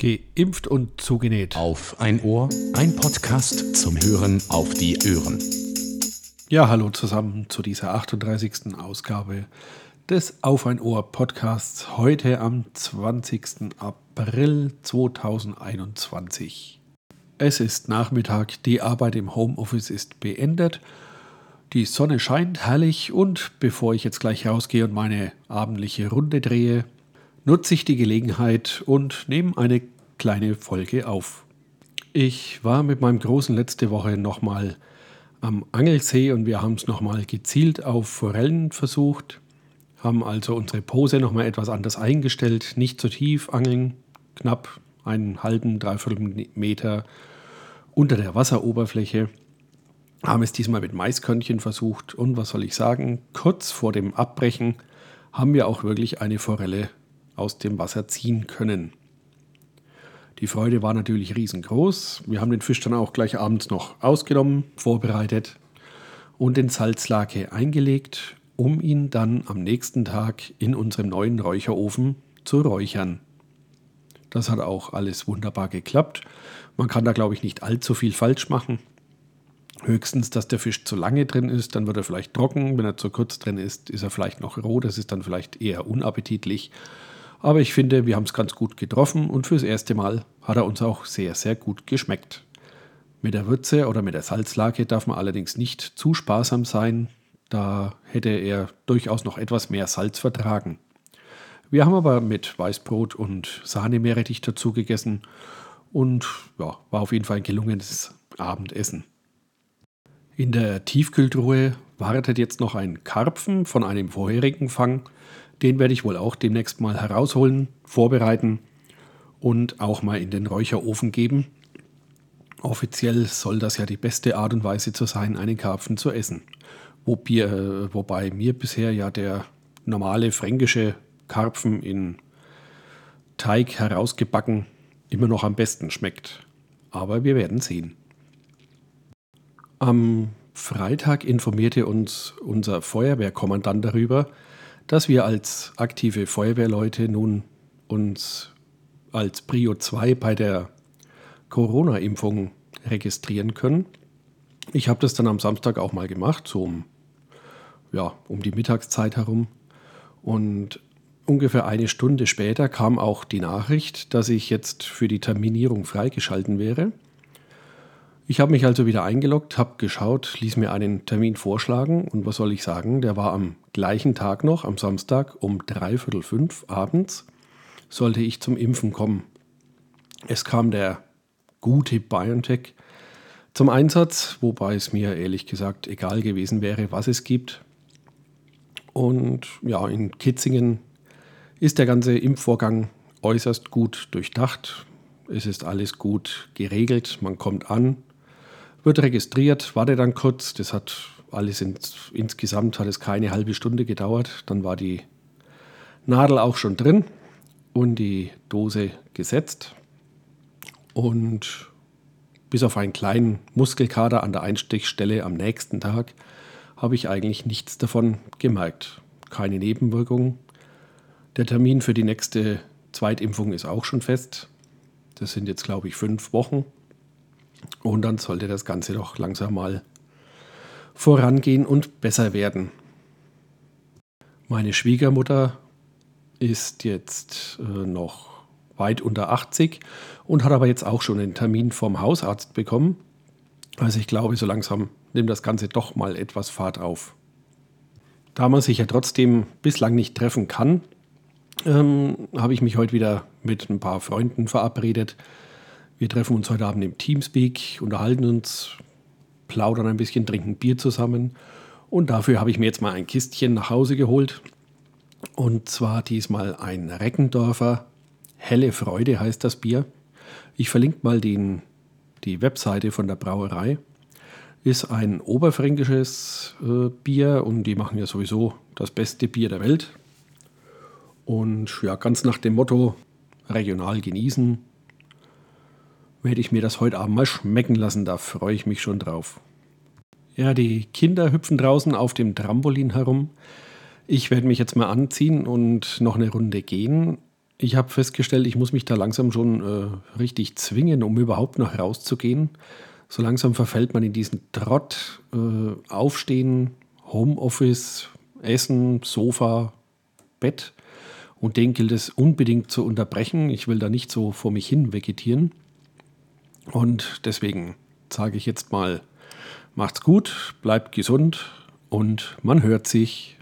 Geimpft und zugenäht. Auf ein Ohr, ein Podcast zum Hören auf die Ohren. Ja, hallo zusammen zu dieser 38. Ausgabe des Auf ein Ohr Podcasts heute am 20. April 2021. Es ist Nachmittag, die Arbeit im Homeoffice ist beendet. Die Sonne scheint herrlich und bevor ich jetzt gleich rausgehe und meine abendliche Runde drehe, nutze ich die Gelegenheit und nehme eine kleine Folge auf. Ich war mit meinem Großen letzte Woche nochmal am Angelsee und wir haben es nochmal gezielt auf Forellen versucht, haben also unsere Pose nochmal etwas anders eingestellt, nicht zu tief angeln, knapp einen halben, dreiviertel Meter unter der Wasseroberfläche, haben es diesmal mit Maiskörnchen versucht und was soll ich sagen, kurz vor dem Abbrechen haben wir auch wirklich eine Forelle aus dem Wasser ziehen können. Die Freude war natürlich riesengroß. Wir haben den Fisch dann auch gleich abends noch ausgenommen, vorbereitet und in Salzlake eingelegt, um ihn dann am nächsten Tag in unserem neuen Räucherofen zu räuchern. Das hat auch alles wunderbar geklappt. Man kann da, glaube ich, nicht allzu viel falsch machen. Höchstens, dass der Fisch zu lange drin ist, dann wird er vielleicht trocken. Wenn er zu kurz drin ist, ist er vielleicht noch roh. Das ist dann vielleicht eher unappetitlich. Aber ich finde, wir haben es ganz gut getroffen und fürs erste Mal hat er uns auch sehr, sehr gut geschmeckt. Mit der Würze oder mit der Salzlake darf man allerdings nicht zu sparsam sein. Da hätte er durchaus noch etwas mehr Salz vertragen. Wir haben aber mit Weißbrot und Sahnemeerrettich dazu gegessen und ja, war auf jeden Fall ein gelungenes Abendessen. In der Tiefkühltruhe wartet jetzt noch ein Karpfen von einem vorherigen Fang. Den werde ich wohl auch demnächst mal herausholen, vorbereiten und auch mal in den Räucherofen geben. Offiziell soll das ja die beste Art und Weise zu sein, einen Karpfen zu essen. Wobei, wobei mir bisher ja der normale fränkische Karpfen in Teig herausgebacken immer noch am besten schmeckt. Aber wir werden sehen. Am Freitag informierte uns unser Feuerwehrkommandant darüber, dass wir als aktive Feuerwehrleute nun uns als Prio 2 bei der Corona-Impfung registrieren können. Ich habe das dann am Samstag auch mal gemacht, so um, ja, um die Mittagszeit herum. Und ungefähr eine Stunde später kam auch die Nachricht, dass ich jetzt für die Terminierung freigeschalten wäre. Ich habe mich also wieder eingeloggt, habe geschaut, ließ mir einen Termin vorschlagen und was soll ich sagen, der war am gleichen Tag noch, am Samstag um dreiviertel fünf abends, sollte ich zum Impfen kommen. Es kam der gute BioNTech zum Einsatz, wobei es mir ehrlich gesagt egal gewesen wäre, was es gibt. Und ja, in Kitzingen ist der ganze Impfvorgang äußerst gut durchdacht. Es ist alles gut geregelt, man kommt an, wird registriert, warte dann kurz. Das hat alles ins, insgesamt hat es keine halbe Stunde gedauert. Dann war die Nadel auch schon drin und die Dose gesetzt. Und bis auf einen kleinen Muskelkater an der Einstichstelle am nächsten Tag habe ich eigentlich nichts davon gemerkt. Keine Nebenwirkungen. Der Termin für die nächste Zweitimpfung ist auch schon fest. Das sind jetzt, glaube ich, fünf Wochen. Und dann sollte das Ganze doch langsam mal vorangehen und besser werden. Meine Schwiegermutter ist jetzt äh, noch weit unter 80 und hat aber jetzt auch schon einen Termin vom Hausarzt bekommen. Also ich glaube, so langsam nimmt das Ganze doch mal etwas Fahrt auf. Da man sich ja trotzdem bislang nicht treffen kann, ähm, habe ich mich heute wieder mit ein paar Freunden verabredet, wir treffen uns heute Abend im Teamspeak, unterhalten uns, plaudern ein bisschen, trinken Bier zusammen. Und dafür habe ich mir jetzt mal ein Kistchen nach Hause geholt. Und zwar diesmal ein Reckendorfer. Helle Freude heißt das Bier. Ich verlinke mal den, die Webseite von der Brauerei. Ist ein oberfränkisches äh, Bier und die machen ja sowieso das beste Bier der Welt. Und ja, ganz nach dem Motto regional genießen, werde ich mir das heute Abend mal schmecken lassen. Da freue ich mich schon drauf. Ja, die Kinder hüpfen draußen auf dem Trampolin herum. Ich werde mich jetzt mal anziehen und noch eine Runde gehen. ich habe festgestellt, ich muss mich da langsam schon äh, richtig zwingen, um überhaupt noch rauszugehen. So langsam verfällt man in diesen Trott, äh, Aufstehen, Homeoffice, Essen, Sofa, Bett. Und den gilt es unbedingt zu unterbrechen. Ich will da nicht so vor mich hin vegetieren. Und deswegen sage ich jetzt mal, macht's gut, bleibt gesund und man hört sich.